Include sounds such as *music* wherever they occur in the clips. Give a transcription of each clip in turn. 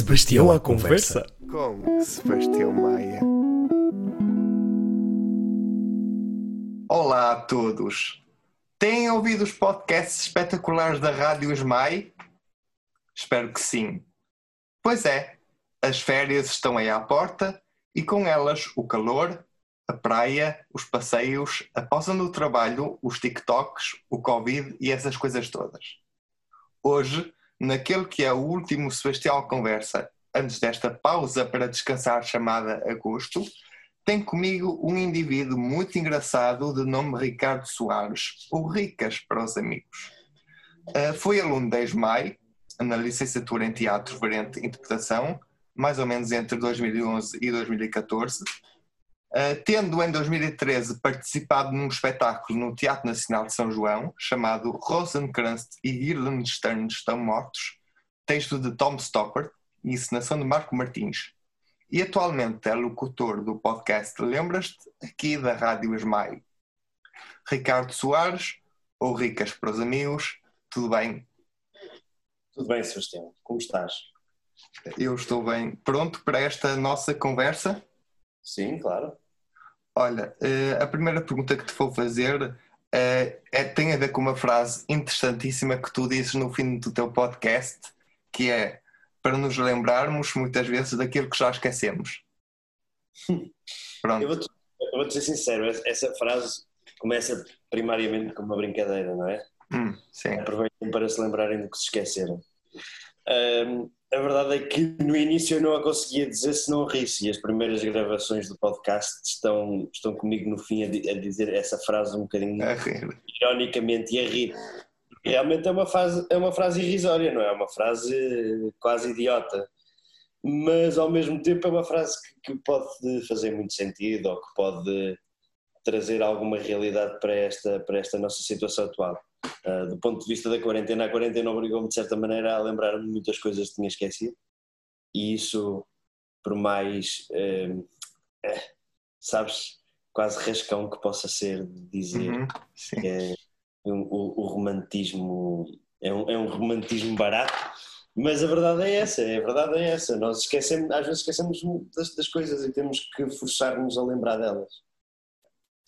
Sebastião à conversa. Com Sebastião Maia. Olá a todos. Têm ouvido os podcasts espetaculares da Rádio Esmai? Espero que sim. Pois é, as férias estão aí à porta e com elas o calor, a praia, os passeios, a pausa no trabalho, os TikToks, o Covid e essas coisas todas. Hoje naquele que é o último Sebastião Conversa, antes desta pausa para descansar chamada Agosto, tem comigo um indivíduo muito engraçado de nome Ricardo Soares, o Ricas para os amigos. Uh, foi aluno da ESMAI, na licenciatura em Teatro, Variante e Interpretação, mais ou menos entre 2011 e 2014, Uh, tendo em 2013 participado num espetáculo no Teatro Nacional de São João, chamado Rosencrantz e Guildenstern estão mortos, texto de Tom Stoppard e encenação de Marco Martins. E atualmente é locutor do podcast Lembras-te, aqui da Rádio Esmai. Ricardo Soares, ou Ricas para os amigos, tudo bem? Tudo bem, Sebastião. Como estás? Eu estou bem. Pronto para esta nossa conversa? Sim, claro. Olha, eh, a primeira pergunta que te vou fazer é, é, tem a ver com uma frase interessantíssima que tu dizes no fim do teu podcast, que é para nos lembrarmos muitas vezes daquilo que já esquecemos. *laughs* Pronto. Eu vou-te vou ser sincero, essa frase começa primariamente com uma brincadeira, não é? Hum, sim. Aproveitem para se lembrarem do que se esqueceram. Um, a verdade é que no início eu não a conseguia dizer se não risse e as primeiras gravações do podcast estão, estão comigo no fim a, a dizer essa frase um bocadinho a rir. ironicamente e a rir. Realmente é uma, frase, é uma frase irrisória, não é? É uma frase quase idiota. Mas ao mesmo tempo é uma frase que, que pode fazer muito sentido ou que pode trazer alguma realidade para esta, para esta nossa situação atual. Uh, do ponto de vista da quarentena, a quarentena obrigou-me de certa maneira a lembrar-me muitas coisas que tinha esquecido. E isso, por mais, uh, sabes, quase rascão que possa ser dizer uhum, que é um, o, o, romantismo é um, é um romantismo barato, mas a verdade é essa, a verdade é essa, nós esquecemos, às vezes esquecemos das, das coisas e temos que forçar-nos a lembrar delas.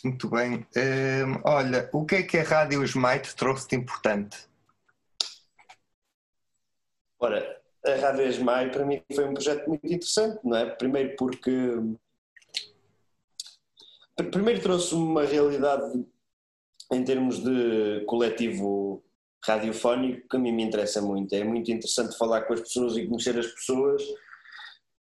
Muito bem. Um, olha, o que é que a Rádio Smite trouxe de importante? Ora, a Rádio Smite para mim foi um projeto muito interessante, não é? Primeiro porque. Primeiro trouxe uma realidade em termos de coletivo radiofónico que a mim me interessa muito. É muito interessante falar com as pessoas e conhecer as pessoas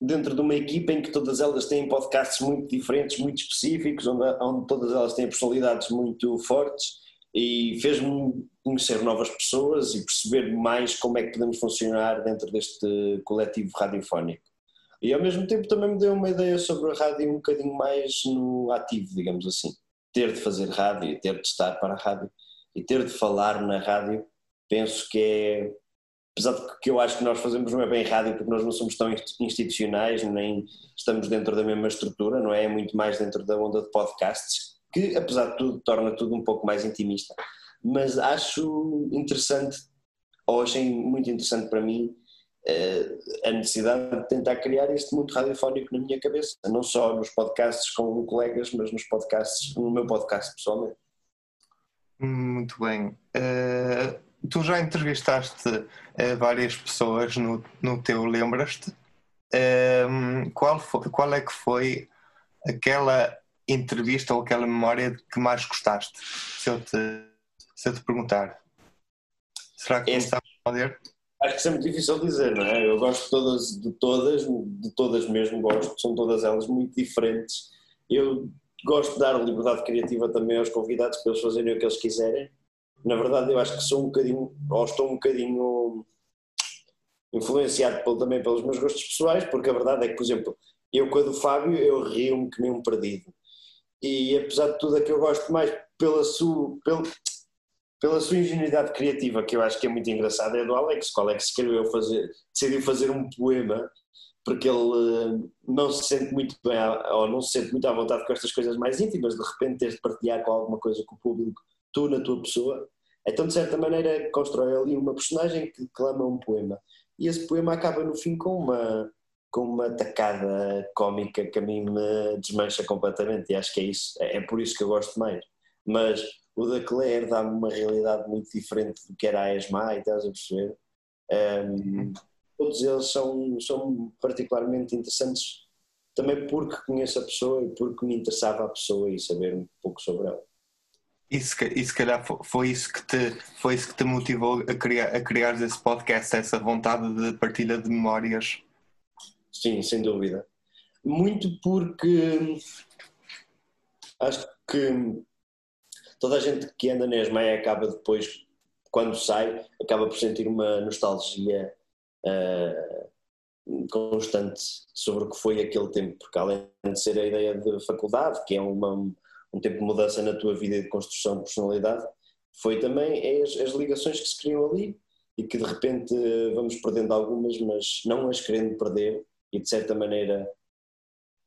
dentro de uma equipa em que todas elas têm podcasts muito diferentes, muito específicos, onde, onde todas elas têm personalidades muito fortes e fez-me conhecer novas pessoas e perceber mais como é que podemos funcionar dentro deste coletivo radiofónico. E ao mesmo tempo também me deu uma ideia sobre a rádio um bocadinho mais no ativo, digamos assim. Ter de fazer rádio, ter de estar para a rádio e ter de falar na rádio, penso que é apesar de que eu acho que nós fazemos não é bem rádio porque nós não somos tão institucionais, nem estamos dentro da mesma estrutura, não é? É muito mais dentro da onda de podcasts, que apesar de tudo torna tudo um pouco mais intimista. Mas acho interessante, ou achei muito interessante para mim, eh, a necessidade de tentar criar este mundo radiofónico na minha cabeça, não só nos podcasts com colegas, mas nos podcasts, no meu podcast pessoalmente. Muito bem. Uh tu já entrevistaste uh, várias pessoas no, no teu Lembras-te? Um, qual, foi, qual é que foi aquela entrevista ou aquela memória que mais gostaste? Se eu te, se eu te perguntar. Será que Esse, sabes responder? Acho que isso é muito difícil dizer, não é? Eu gosto de todas, de todas, de todas mesmo gosto, são todas elas muito diferentes. Eu gosto de dar liberdade criativa também aos convidados para eles fazerem o que eles quiserem na verdade eu acho que sou um bocadinho, ou estou um bocadinho influenciado pelo, também pelos meus gostos pessoais, porque a verdade é que, por exemplo, eu com a do Fábio eu rio-me que nem um perdido. E apesar de tudo é que eu gosto mais pela sua, pela, pela sua ingenuidade criativa, que eu acho que é muito engraçada, é do Alex, o Alex escreveu fazer, decidiu fazer um poema porque ele uh, não se sente muito bem, ou não se sente muito à vontade com estas coisas mais íntimas, de repente ter de partilhar com alguma coisa com o público tu na tua pessoa, então de certa maneira constrói ali uma personagem que clama um poema. e esse poema acaba no fim com uma, com uma tacada cómica que a mim me desmancha completamente e acho que é isso, é, é por isso que eu gosto mais. Mas o da Claire dá-me uma realidade muito diferente do que era a Esma, estás a perceber? Um, todos eles são, são particularmente interessantes também porque conheço a pessoa e porque me interessava a pessoa e saber um pouco sobre ela. E se, e se calhar foi isso que te, foi isso que te motivou a criar, a criar esse podcast, essa vontade de partilha de memórias? Sim, sem dúvida. Muito porque acho que toda a gente que anda na ESMAI acaba depois, quando sai, acaba por sentir uma nostalgia uh, constante sobre o que foi aquele tempo, porque além de ser a ideia de faculdade, que é uma, um tempo de mudança na tua vida e de construção de personalidade, foi também as, as ligações que se criam ali e que de repente vamos perdendo algumas, mas não as querendo perder e de certa maneira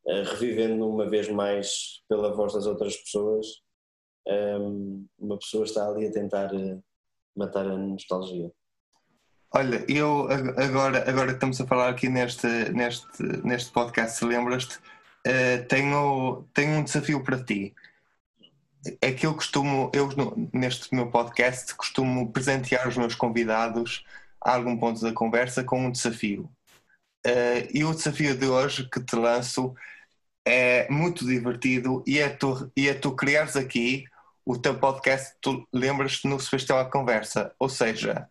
uh, revivendo uma vez mais pela voz das outras pessoas, um, uma pessoa está ali a tentar uh, matar a nostalgia. Olha, eu agora, agora que estamos a falar aqui neste, neste, neste podcast, se lembras-te, uh, tenho, tenho um desafio para ti. É que eu costumo, eu neste meu podcast, costumo presentear os meus convidados a algum ponto da conversa com um desafio. Uh, e o desafio de hoje que te lanço é muito divertido e é tu, e é tu criares aqui o teu podcast, tu lembras-te no Sebastião à Conversa. Ou seja,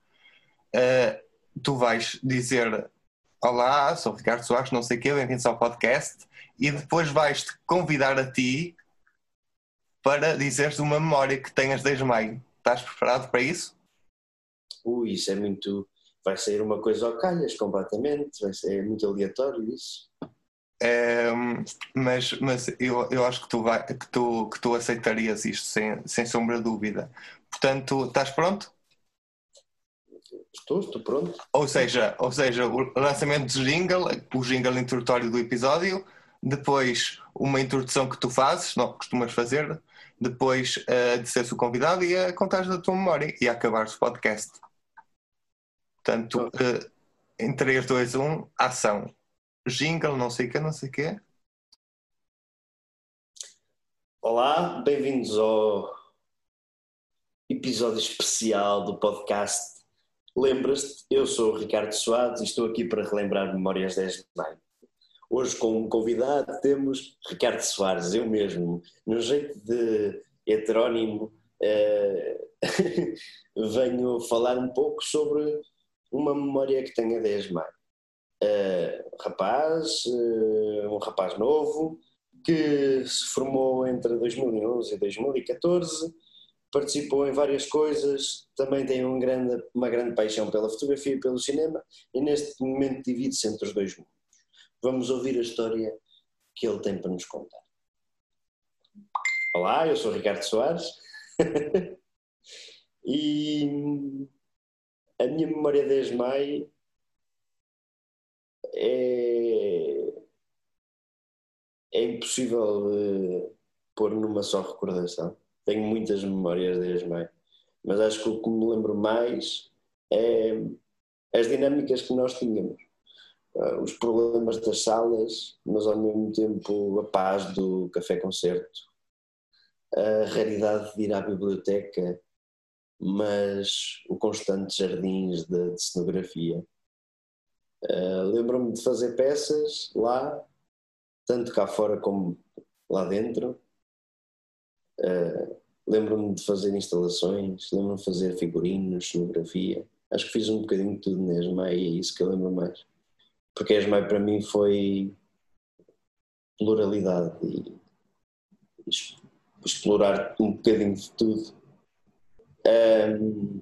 uh, tu vais dizer Olá, sou Ricardo Soares, não sei o quê, bem-vindos ao podcast, e depois vais-te convidar a ti para dizeres uma memória que tenhas desde maio. Estás preparado para isso? Ui, isso é muito. Vai sair uma coisa ao calhas completamente, vai ser muito aleatório isso. É, mas mas eu, eu acho que tu, vai, que, tu, que tu aceitarias isto sem, sem sombra de dúvida. Portanto, estás pronto? Estou, estou pronto. Ou seja, ou seja, o lançamento do jingle, o jingle introdutório do episódio, depois uma introdução que tu fazes, não costumas fazer, depois uh, de seres o convidado e a contar da tua memória e a acabar o podcast. Portanto, uh, em 3, 2, 1, ação. Jingle, não sei o que, não sei o quê. Olá, bem-vindos ao episódio especial do podcast Lembras-te, eu sou o Ricardo Soares e estou aqui para relembrar Memórias 10 de Maio. Hoje, como convidado, temos Ricardo Soares, eu mesmo, no jeito de heterónimo, uh, *laughs* venho falar um pouco sobre uma memória que tenho a 10 de maio. Uh, rapaz, uh, um rapaz novo, que se formou entre 2011 e 2014 participou em várias coisas, também tem um grande, uma grande paixão pela fotografia e pelo cinema e neste momento divide-se entre os dois mundos. Vamos ouvir a história que ele tem para nos contar. Olá, eu sou Ricardo Soares *laughs* e a minha memória de Esmai é, é impossível de pôr numa só recordação tenho muitas memórias de Esmai, mas acho que o que me lembro mais é as dinâmicas que nós tínhamos. Uh, os problemas das salas, mas ao mesmo tempo a paz do café-concerto, a raridade de ir à biblioteca, mas o constante jardins de, de cenografia. Uh, Lembro-me de fazer peças lá, tanto cá fora como lá dentro, Uh, lembro-me de fazer instalações, lembro-me de fazer figurinos, cenografia. Acho que fiz um bocadinho de tudo e é isso que eu lembro mais. Porque ESMAI para mim foi pluralidade e explorar um bocadinho de tudo. Um,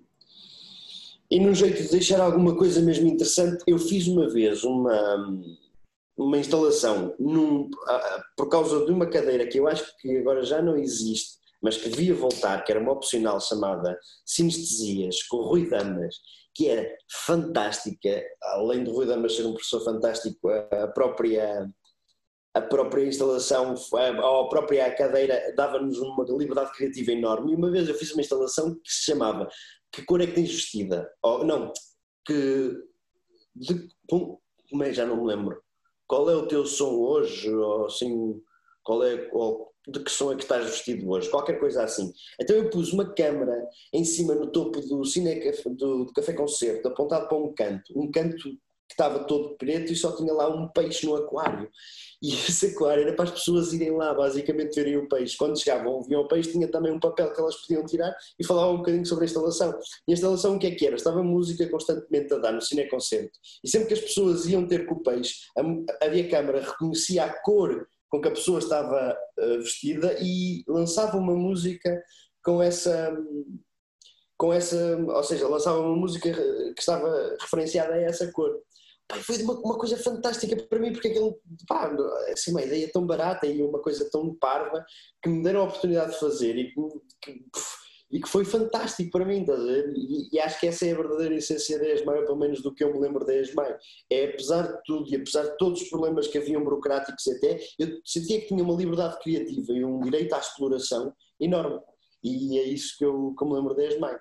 e num jeito de deixar alguma coisa mesmo interessante, eu fiz uma vez uma, uma instalação num, por causa de uma cadeira que eu acho que agora já não existe, mas que devia voltar, que era uma opcional chamada Sinestesias, com Rui Damas, que era fantástica, além de Rui Damas ser um professor fantástico, a própria a própria instalação, a própria cadeira dava-nos uma liberdade criativa enorme. E uma vez eu fiz uma instalação que se chamava Que cor é que tens vestida? Ou, não, que de, como é, já não me lembro, qual é o teu som hoje, ou assim, qual é, ou de que som é que estás vestido hoje, qualquer coisa assim. Então eu pus uma câmera em cima no topo do, cine, do, do café concerto, apontado para um canto, um canto que estava todo preto e só tinha lá um peixe no aquário. E *laughs* esse aquário era para as pessoas irem lá, basicamente, verem o peixe. Quando chegavam, viam o peixe, tinha também um papel que elas podiam tirar e falavam um bocadinho sobre a instalação. E a instalação o que é que era? Estava música constantemente a dar no cineconcerto. E sempre que as pessoas iam ter com o peixe, a, a minha câmara reconhecia a cor com que a pessoa estava uh, vestida e lançava uma música com essa com essa, ou seja, lançava uma música que estava referenciada a essa cor. Pá, foi uma, uma, coisa fantástica para mim, porque aquilo, pá, assim, uma ideia tão barata e uma coisa tão parva que me deram a oportunidade de fazer e que, e que foi fantástico para mim, estás a ver? E, e, acho que essa é a verdadeira essência da ESMAI, pelo menos do que eu me lembro da ESMAI. É, apesar de tudo e apesar de todos os problemas que haviam burocráticos até, eu sentia que tinha uma liberdade criativa e um direito à exploração enorme. E é isso que eu, que eu me lembro da ESMAI,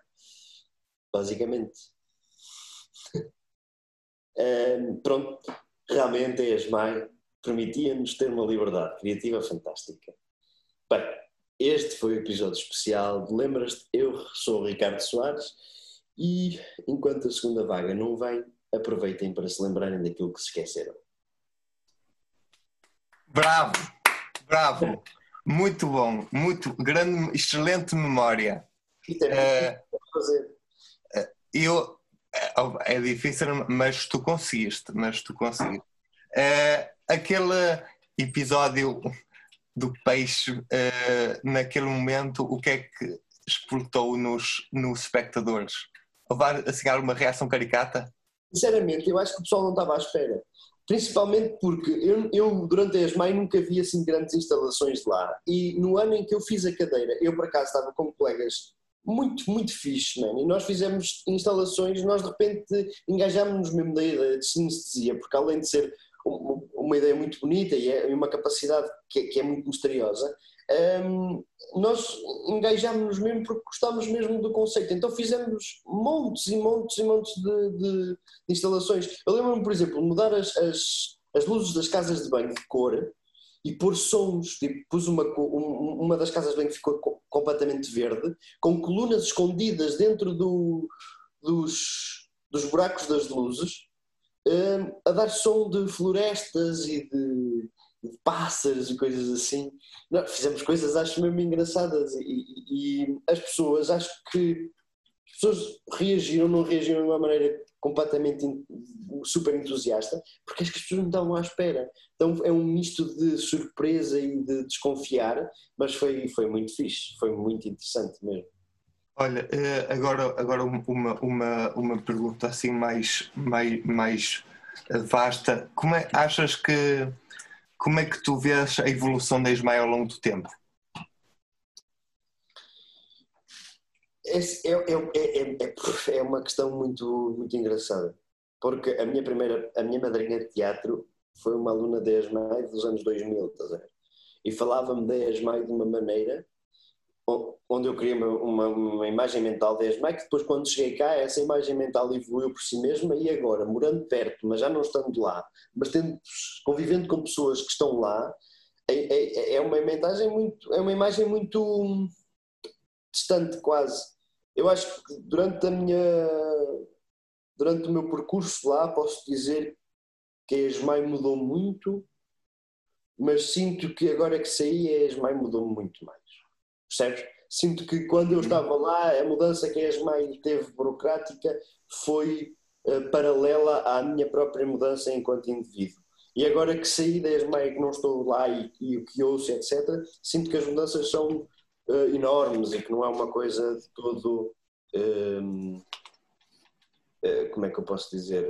basicamente. *laughs* Um, pronto, realmente a ESMAI permitia-nos ter uma liberdade criativa fantástica. Bem, este foi o episódio especial de Lembras-te? Eu sou o Ricardo Soares e enquanto a segunda vaga não vem, aproveitem para se lembrarem daquilo que se esqueceram. Bravo, bravo, muito bom, muito grande, excelente memória. E também uh, fazer. Eu é, é difícil, mas tu conseguiste, mas tu conseguiste. Uh, aquele episódio do peixe, uh, naquele momento, o que é que explotou nos, nos espectadores? Houve assim alguma reação caricata? Sinceramente, eu acho que o pessoal não estava à espera. Principalmente porque eu, eu durante a ESMAI nunca vi assim grandes instalações de lá. E no ano em que eu fiz a cadeira, eu por acaso estava com colegas muito, muito fixe, man. E nós fizemos instalações, nós de repente engajámos-nos mesmo da ideia de sinestesia, porque além de ser uma ideia muito bonita e é uma capacidade que é, que é muito misteriosa, um, nós engajámos-nos mesmo porque gostámos mesmo do conceito. Então fizemos montes e montes e montes de, de, de instalações. Eu lembro-me, por exemplo, mudar as, as, as luzes das casas de banho de cor e pôr sons. Tipo, pus uma, uma das casas bem que ficou completamente verde, com colunas escondidas dentro do, dos, dos buracos das luzes, um, a dar som de florestas e de, de pássaros e coisas assim. Fizemos coisas, acho mesmo engraçadas. E, e, e as pessoas, acho que as pessoas reagiram, não reagiram de uma maneira completamente super entusiasta, porque acho que as pessoas não estavam à espera. Então é um misto de surpresa e de desconfiar, mas foi, foi muito fixe, foi muito interessante mesmo. Olha, eh, agora, agora uma, uma, uma pergunta assim mais, mais, mais vasta. Como é, achas que como é que tu vês a evolução da Ismael ao longo do tempo? É, é, é, é, é uma questão muito, muito engraçada, porque a minha primeira, a minha madrinha de teatro foi uma aluna da ESMAI dos anos 2000, estás a ver? E falava-me da ESMAI de uma maneira onde eu queria uma, uma, imagem mental da ESMAI, que depois quando cheguei cá essa imagem mental evoluiu por si mesma e agora, morando perto, mas já não estando lá, mas tendo, convivendo com pessoas que estão lá, é, é, é uma imagem muito, é uma imagem muito distante quase. Eu acho que durante a minha durante o meu percurso lá posso dizer que a ESMAI mudou muito, mas sinto que agora que saí a ESMAI mudou muito mais. Percebes? Sinto que quando eu uhum. estava lá, a mudança que a ESMAI teve burocrática foi uh, paralela à minha própria mudança enquanto indivíduo. E agora que saí da ESMAI, que não estou lá e, e o que ouço, etc., sinto que as mudanças são uh, enormes e que não é uma coisa de todo. Um, uh, eh, como é que eu posso dizer?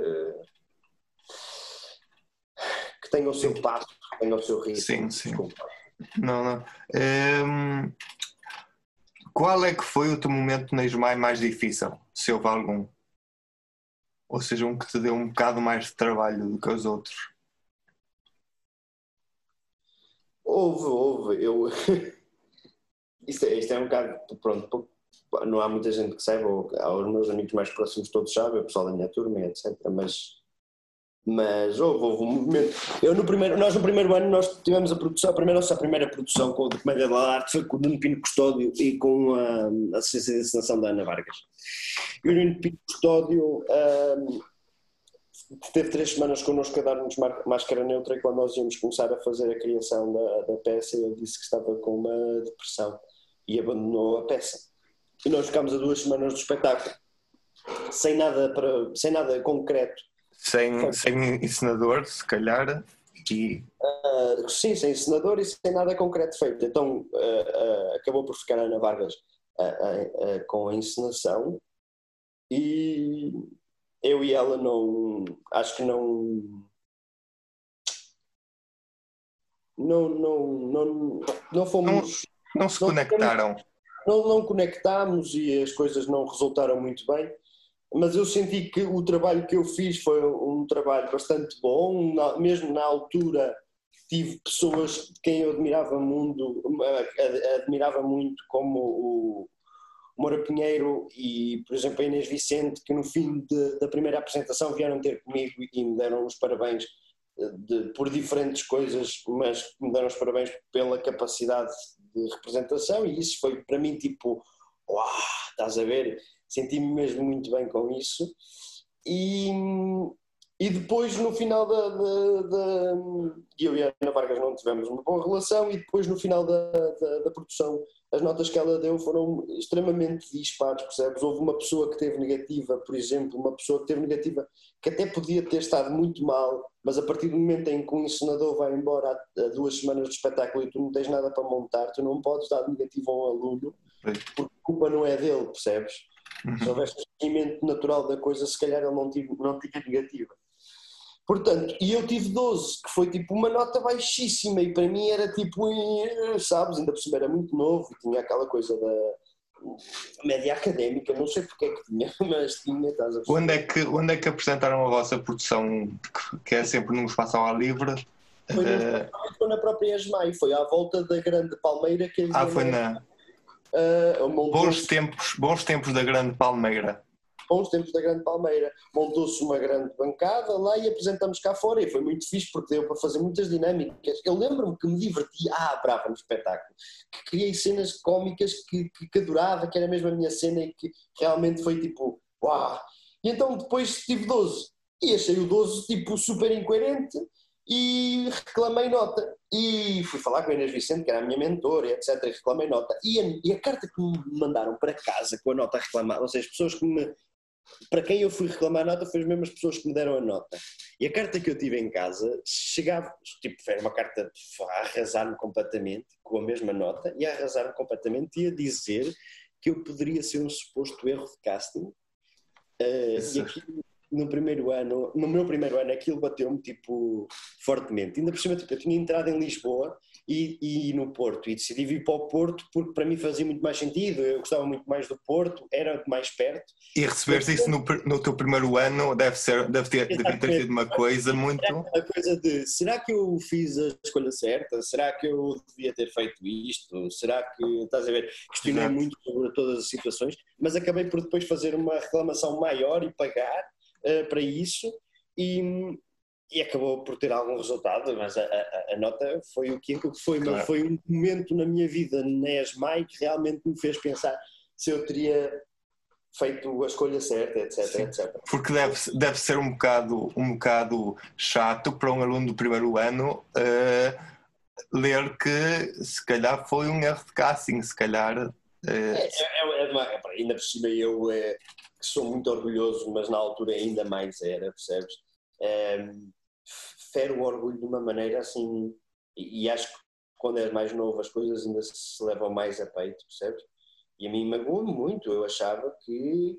que tenha o seu passo, que tenha o seu ritmo. Sim, sim. Desculpa. Não, não. Um, qual é que foi o teu momento na Ismael mais difícil, se houve algum? Ou seja, um que te deu um bocado mais de trabalho do que os outros? Houve, houve. Eu... *laughs* isto, é, isto é um bocado. Pronto, não há muita gente que saiba, ou, os meus amigos mais próximos todos sabem, o pessoal da minha turma, etc. Mas Mas houve, houve um movimento. Eu no primeiro, nós no primeiro ano nós tivemos a produção, a primeira, nossa primeira produção com o Comédia da Arte foi com o Nuno Pino Custódio e com a, a Assistência de Encenação da Ana Vargas. E o Nuno Pino Custódio um, teve três semanas connosco a dar-nos máscara neutra e quando nós íamos começar a fazer a criação da, da peça ele disse que estava com uma depressão e abandonou a peça. E nós ficámos a duas semanas do espetáculo sem nada, para, sem nada concreto sem, sem ensinador, se calhar. E... Uh, sim, sem ensinador e sem nada concreto feito. Então uh, uh, acabou por ficar a Ana Vargas com a encenação e eu e ela não. Acho que não. Não, não, não, não fomos. Não, não se conectaram. Não, não conectámos e as coisas não resultaram muito bem mas eu senti que o trabalho que eu fiz foi um trabalho bastante bom, mesmo na altura tive pessoas de quem eu admirava muito, admirava muito como o Moura Pinheiro e, por exemplo, a Inês Vicente, que no fim de, da primeira apresentação vieram ter comigo e me deram os parabéns eh, de, por diferentes coisas, mas me deram os parabéns pela capacidade de representação e isso foi para mim tipo, uau, estás a ver? Senti-me mesmo muito bem com isso. E, e depois, no final da, da, da. Eu e a Ana Vargas não tivemos uma boa relação, e depois, no final da, da, da produção, as notas que ela deu foram extremamente dispares, percebes? Houve uma pessoa que teve negativa, por exemplo, uma pessoa que teve negativa que até podia ter estado muito mal, mas a partir do momento em que um encenador vai embora a, duas semanas de espetáculo e tu não tens nada para montar, tu não podes dar negativo a um aluno, porque a culpa não é dele, percebes? Uhum. Se houvesse um seguimento natural da coisa, se calhar ele não, tive, não tinha negativa. Portanto, e eu tive 12, que foi tipo uma nota baixíssima, e para mim era tipo, sabes, ainda por cima era muito novo, e tinha aquela coisa da média académica, não sei porque é que tinha, *laughs* mas tinha, estás a perceber. Onde é que, onde é que apresentaram a vossa produção, que é sempre num espaço ao ar livre? Foi, uh... foi na própria ESMAI, foi à volta da Grande Palmeira que Ah, foi na... Uh, bons, tempos, bons tempos da Grande Palmeira. Bons tempos da Grande Palmeira. Montou-se uma grande bancada lá e apresentamos cá fora e foi muito fixe porque deu para fazer muitas dinâmicas. Eu lembro-me que me diverti ah, brava no espetáculo, que criei cenas cómicas que, que, que adorava, que era mesmo a minha cena e que realmente foi tipo, uau! E então depois tive 12 e achei o 12 tipo super incoerente e reclamei nota. E fui falar com a Inês Vicente, que era a minha mentora, etc. E reclamei nota. E a, e a, carta que me mandaram para casa com a nota reclamada, ou seja, as pessoas que me. Para quem eu fui reclamar a nota foi as mesmas pessoas que me deram a nota. E a carta que eu tive em casa chegava, tipo, era uma carta a arrasar-me completamente, com a mesma nota, e a arrasar-me completamente e a dizer que eu poderia ser um suposto erro de casting. Uh, e aquilo no primeiro ano, no meu primeiro ano, aquilo bateu-me tipo fortemente. Ainda por cima, tipo, eu tinha entrado em Lisboa e, e no Porto e decidi vir para o Porto porque para mim fazia muito mais sentido. Eu gostava muito mais do Porto, era mais perto. E receberes isso no, no teu primeiro ano deve, ser, deve, ter, deve ter sido uma coisa muito. *laughs* A coisa de será que eu fiz a escolha certa? Será que eu devia ter feito isto? Será que estás a ver? Questionei Exato. muito sobre todas as situações, mas acabei por depois fazer uma reclamação maior e pagar uh, para isso e, e acabou por ter algum resultado, mas a, a, a nota foi o que foi, claro. foi um momento na minha vida na ESMAI que realmente me fez pensar se eu teria feito a escolha certa, etc, Sim, etc. Porque deve, deve ser um bocado, um bocado chato para um aluno do primeiro ano uh, ler que se calhar foi um erro de casting, se calhar... Uh... É, é, é, é, ainda por cima eu que sou muito orgulhoso, mas na altura ainda mais era, percebes? Um, fero o orgulho de uma maneira assim, e, e, acho que quando és mais novo as coisas ainda se levam mais a peito, percebes? E a mim magoou-me muito, eu achava que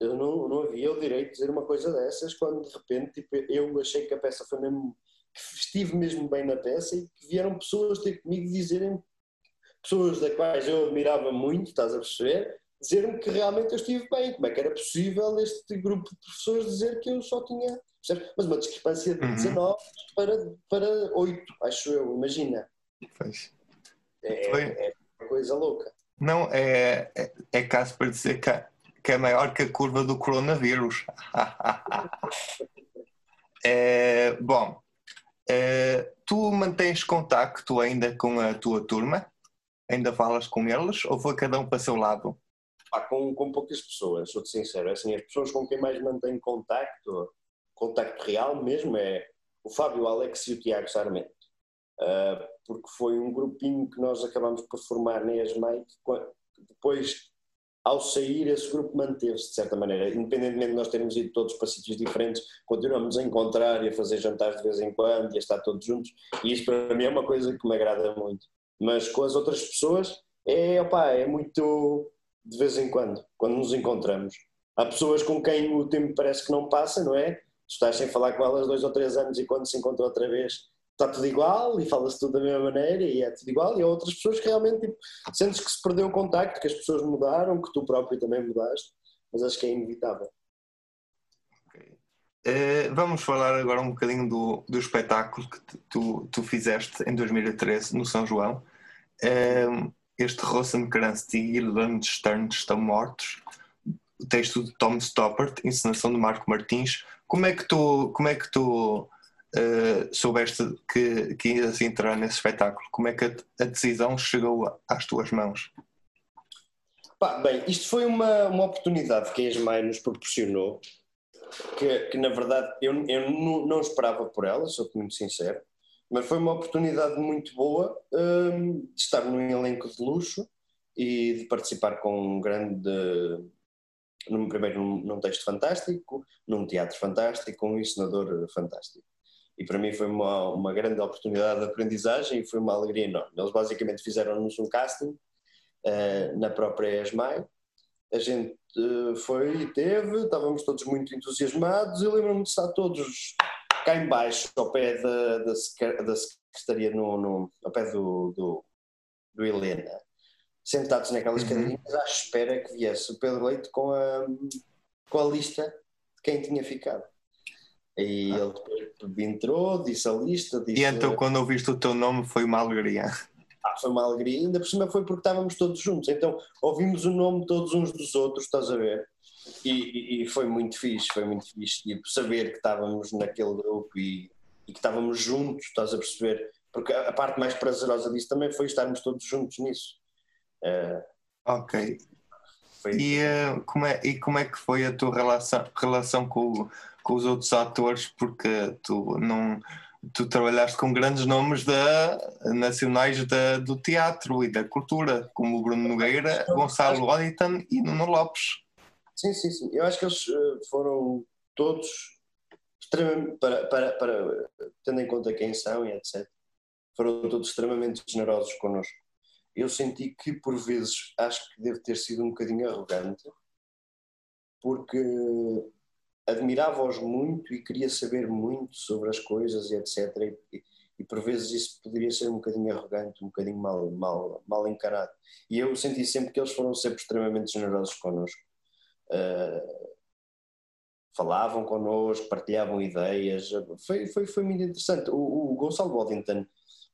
eu não, não havia o direito de dizer uma coisa dessas, quando de repente tipo, eu achei que a peça foi mesmo, que estive mesmo bem na peça e que vieram pessoas ter comigo dizerem, pessoas da quais eu admirava muito, estás a perceber? dizer-me que realmente eu estive bem. Como é que era possível este grupo de professores dizer que eu só tinha. Mas uma discrepância de 19 uhum. para, para 8, acho eu, imagina. Pois. É, é uma coisa louca. Não, é, é, é caso para dizer que, que é maior que a curva do coronavírus. *laughs* É, bom, é, tu mantens contacto ainda com a tua turma? Ainda falas com eles ou foi cada um para o seu lado? Pá, com, com poucas pessoas, sou-te sincero. Assim, as pessoas com quem mais mantenho contacto, contacto real mesmo, é o Fábio o Alex e o Tiago Sarmento. Uh, porque foi um grupinho que nós acabamos por formar na ESMAI, que depois, ao sair, esse grupo manteve-se de certa maneira. Independentemente de nós termos ido todos para sítios diferentes, continuamos a encontrar e a fazer jantares de vez em quando e a estar todos juntos, e isso para mim é uma coisa que me agrada muito. Mas com as outras pessoas, é, opa, é muito de vez em quando, quando nos encontramos. Há pessoas com quem o tempo parece que não passa, não é? Tu estás sem falar com elas dois ou três anos e quando se encontra outra vez está tudo igual e fala-se tudo da mesma maneira e é tudo igual, e há outras pessoas que realmente tipo, sentes que se perdeu o contacto, que as pessoas mudaram, que tu próprio também mudaste, mas acho que é inevitável. Uh, vamos falar agora um bocadinho do, do espetáculo que tu, tu fizeste em 2013 no São João. Uh, este Rosencrantz e Irland Stern estão mortos. O texto de Tom Stoppard, encenação de Marco Martins. Como é que tu, como é que tu uh, soubeste que, que ias entrar nesse espetáculo? Como é que a, a decisão chegou às tuas mãos? Bem, isto foi uma, uma oportunidade que a ESMAI nos proporcionou, que, que na verdade eu, eu não, não esperava por ela, sou-te muito sincero, mas foi uma oportunidade muito boa um, de estar num elenco de luxo e de participar com um grande. Num, primeiro num, num texto fantástico, num teatro fantástico, um ensinador fantástico e para mim foi uma, uma grande oportunidade de aprendizagem e foi uma alegria enorme. Eles basicamente fizeram-nos um casting uh, na própria ESMAI, a gente uh, foi e teve, estávamos todos muito entusiasmados e lembro-me de estar todos cá embaixo, ao pé da, da, da secretaria, no, no, ao pé do, do, do Helena, sentados naquelas uhum. cadeirinhas à espera que viesse o Pedro Leite com a, com a lista de quem tinha ficado. E ah. ele depois entrou, disse a lista. Disse... E então, quando ouviste o teu nome, foi uma alegria? Foi uma alegria, ainda por cima foi porque estávamos todos juntos. Então, ouvimos o nome todos uns dos outros, estás a ver? E, e, foi muito fixe, foi muito fixe. Tipo, saber que estávamos naquele grupo e, e, que estávamos juntos, estás a perceber? Porque a, a, parte mais prazerosa disso também foi estarmos todos juntos nisso. Uh, ok. E, uh, como é, e como é que foi a tua relação, relação com, com os outros atores? Porque tu não tu trabalhaste com grandes nomes da, nacionais da, do teatro e da cultura, como o Bruno Nogueira, Gonçalo Oditan e Nuno Lopes. Sim, sim, sim. Eu acho que eles eh, foram todos extremamente, para, para, para, tendo em conta quem são e etc., foram todos extremamente generosos connosco eu senti que por vezes acho que devo ter sido um bocadinho arrogante, porque admirava-os muito e queria saber muito sobre as coisas e etc. E, e, por vezes isso poderia ser um bocadinho arrogante, um bocadinho mal, mal, mal encarado. E eu senti sempre que eles foram sempre extremamente generosos connosco. Uh, falavam connosco, partilhavam ideias, foi, foi, foi muito interessante. O, o Gonçalo Boddington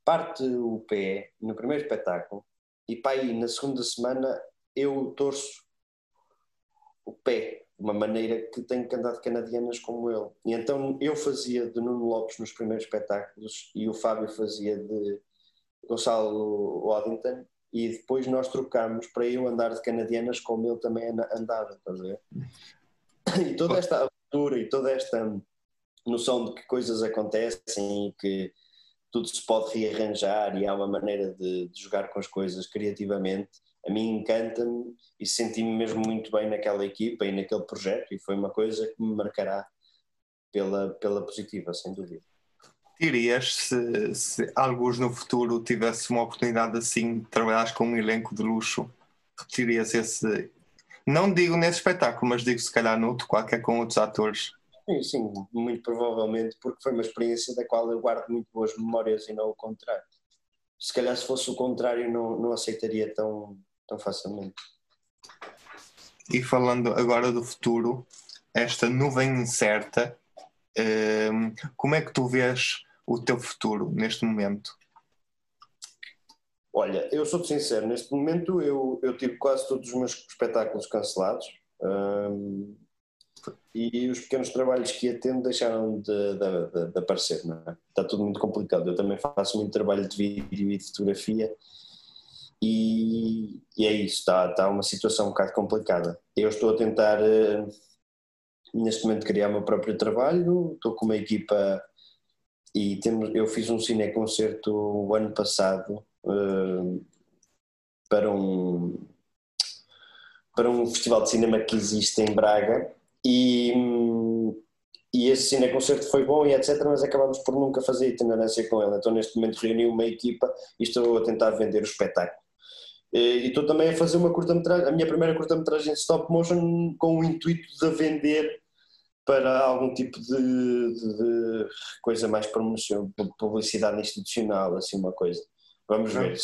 parte o pé no primeiro espetáculo e pá, na segunda semana eu torço o pé uma maneira que andar de canadianas como ele. E então eu fazia de Nuno Lopes nos primeiros espetáculos e o Fábio fazia de Gonçalo Waddington e depois nós trocámos para eu andar de canadianas como ele também andava, estás a ver? E toda esta abertura e toda esta noção de que coisas acontecem e que tudo se pode rearranjar e há uma maneira de, de jogar com as coisas criativamente. A mim encanta-me e senti-me mesmo muito bem naquela equipa e naquele projeto e foi uma coisa que me marcará pela, pela positiva, sem dúvida. Dirias se, se alguns no futuro tivesse uma oportunidade assim de trabalhar com um elenco de luxo, repetirias esse. Não digo nesse espetáculo, mas digo se calhar noutro, qualquer com outros atores. Sim, sim, muito provavelmente, porque foi uma experiência da qual eu guardo muito boas memórias e não o contrário. Se calhar se fosse o contrário não, não aceitaria tão, tão facilmente. E falando agora do futuro, esta nuvem incerta, hum, como é que tu vês o teu futuro neste momento? Olha, eu sou sincero, neste momento eu, eu tive quase todos os meus espetáculos cancelados. Hum, e os pequenos trabalhos que ia tendo deixaram de, de, de, aparecer. É? Está tudo muito complicado. Eu também faço muito trabalho de vídeo e de fotografia e, e é isso, está, está uma situação um bocado complicada. Eu estou a tentar, eh, neste momento, criar o meu próprio trabalho, estou com uma equipa e temos, eu fiz um cineconcerto o ano passado uh, para um para um festival de cinema que existe em Braga e, e esse cineconcerto foi bom e etc, mas acabamos por nunca fazer itinerância com ele, então neste momento reuni uma equipa e estou a tentar vender o espetáculo. E estou também a fazer uma curta-metragem, a minha primeira curta-metragem stop motion com o intuito de vender para algum tipo de, de, de coisa mais promoção, publicidade institucional, assim uma coisa. Vamos ver.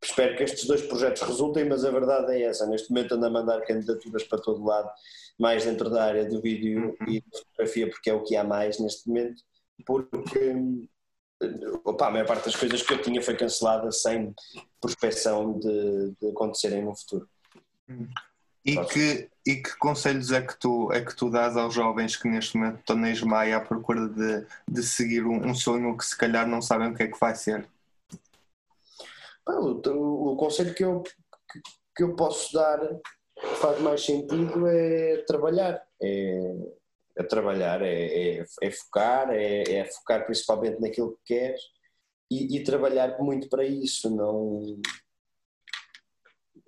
Espero que estes dois projetos resultem, mas a verdade é essa. Neste momento ando a mandar candidaturas para todo lado, mais dentro da área do vídeo uhum. e da fotografia, porque é o que há mais neste momento, porque opa, a maior parte das coisas que eu tinha foi cancelada sem prospecção de, de acontecerem no futuro. E que, e que conselhos é que, tu, é que tu dás aos jovens que neste momento estão na Ismaia à procura de, de seguir um, um, sonho que se calhar não sabem o que é que vai ser? o, o, o, conselho que eu, que, que eu posso dar que faz mais sentido é trabalhar. É, é trabalhar, é, é, é focar, é, é, focar principalmente naquilo que queres e, e, trabalhar muito para isso. Não...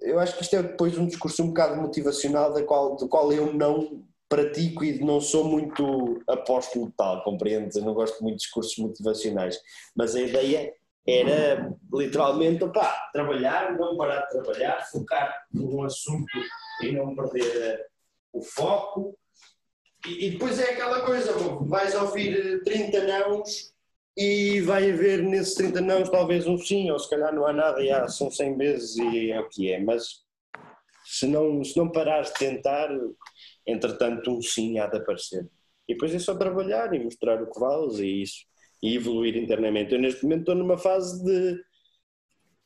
Eu acho que isto é depois um discurso um bocado motivacional da qual, do qual eu não pratico e não sou muito apóstolo tal, compreendes? Eu não gosto muito de discursos motivacionais, mas a ideia era literalmente opá, trabalhar, não parar de trabalhar, focar num assunto e não perder o foco e, e, depois é aquela coisa, vais ouvir 30 nãos e vai haver nesses 30 nãos talvez um sim, ou se calhar não há nada e há, são 100 vezes e é o que é, mas se não, se não parares de tentar, entretanto um sim há de aparecer. E depois é só trabalhar e mostrar o que vales e isso, e evoluir internamente. Eu neste momento estou numa fase de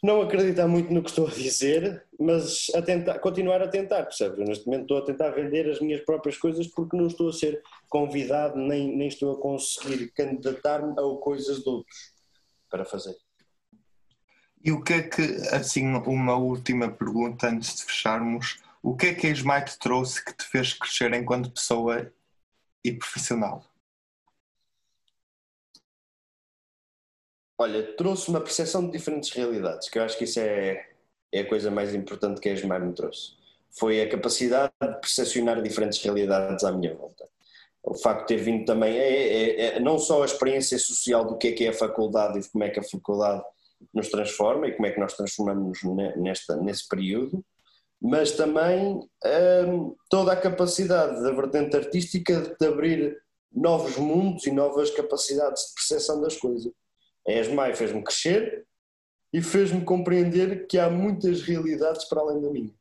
não acreditar muito no que estou a dizer, mas a tentar, continuar a tentar, percebes? Eu neste momento estou a tentar vender as minhas próprias coisas porque não estou a ser convidado, nem, nem estou a conseguir candidatar-me a coisas de outros para fazer. E o que é que, assim, uma última pergunta antes de fecharmos, o que é que a te trouxe que te fez crescer enquanto pessoa e profissional? Olha, trouxe uma percepção de diferentes realidades, que eu acho que isso é, é a coisa mais importante que a ESMAR me trouxe. Foi a capacidade de percepcionar diferentes realidades à minha volta. O facto de ter vindo também, é, é, é, não só a experiência social do que é que é a faculdade e de como é que a faculdade nos transforma e como é que nós transformamos nesta, nesse período, mas também hum, toda a capacidade da vertente artística de abrir novos mundos e novas capacidades de percepção das coisas. A ESMAI fez-me crescer e fez-me compreender que há muitas realidades para além da minha.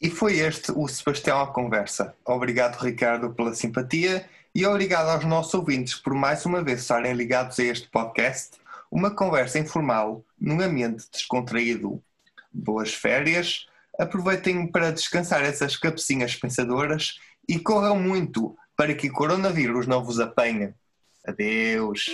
E foi este o Sebastião à Conversa. Obrigado, Ricardo, pela simpatia e obrigado aos nossos ouvintes por mais uma vez estarem ligados a este podcast, uma conversa informal, num ambiente descontraído. Boas férias, aproveitem para descansar essas cabecinhas pensadoras e corram muito para que o coronavírus não vos apanhe. Adeus.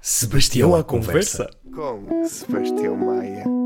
Sebastião à conversa. Com Sebastião Maia.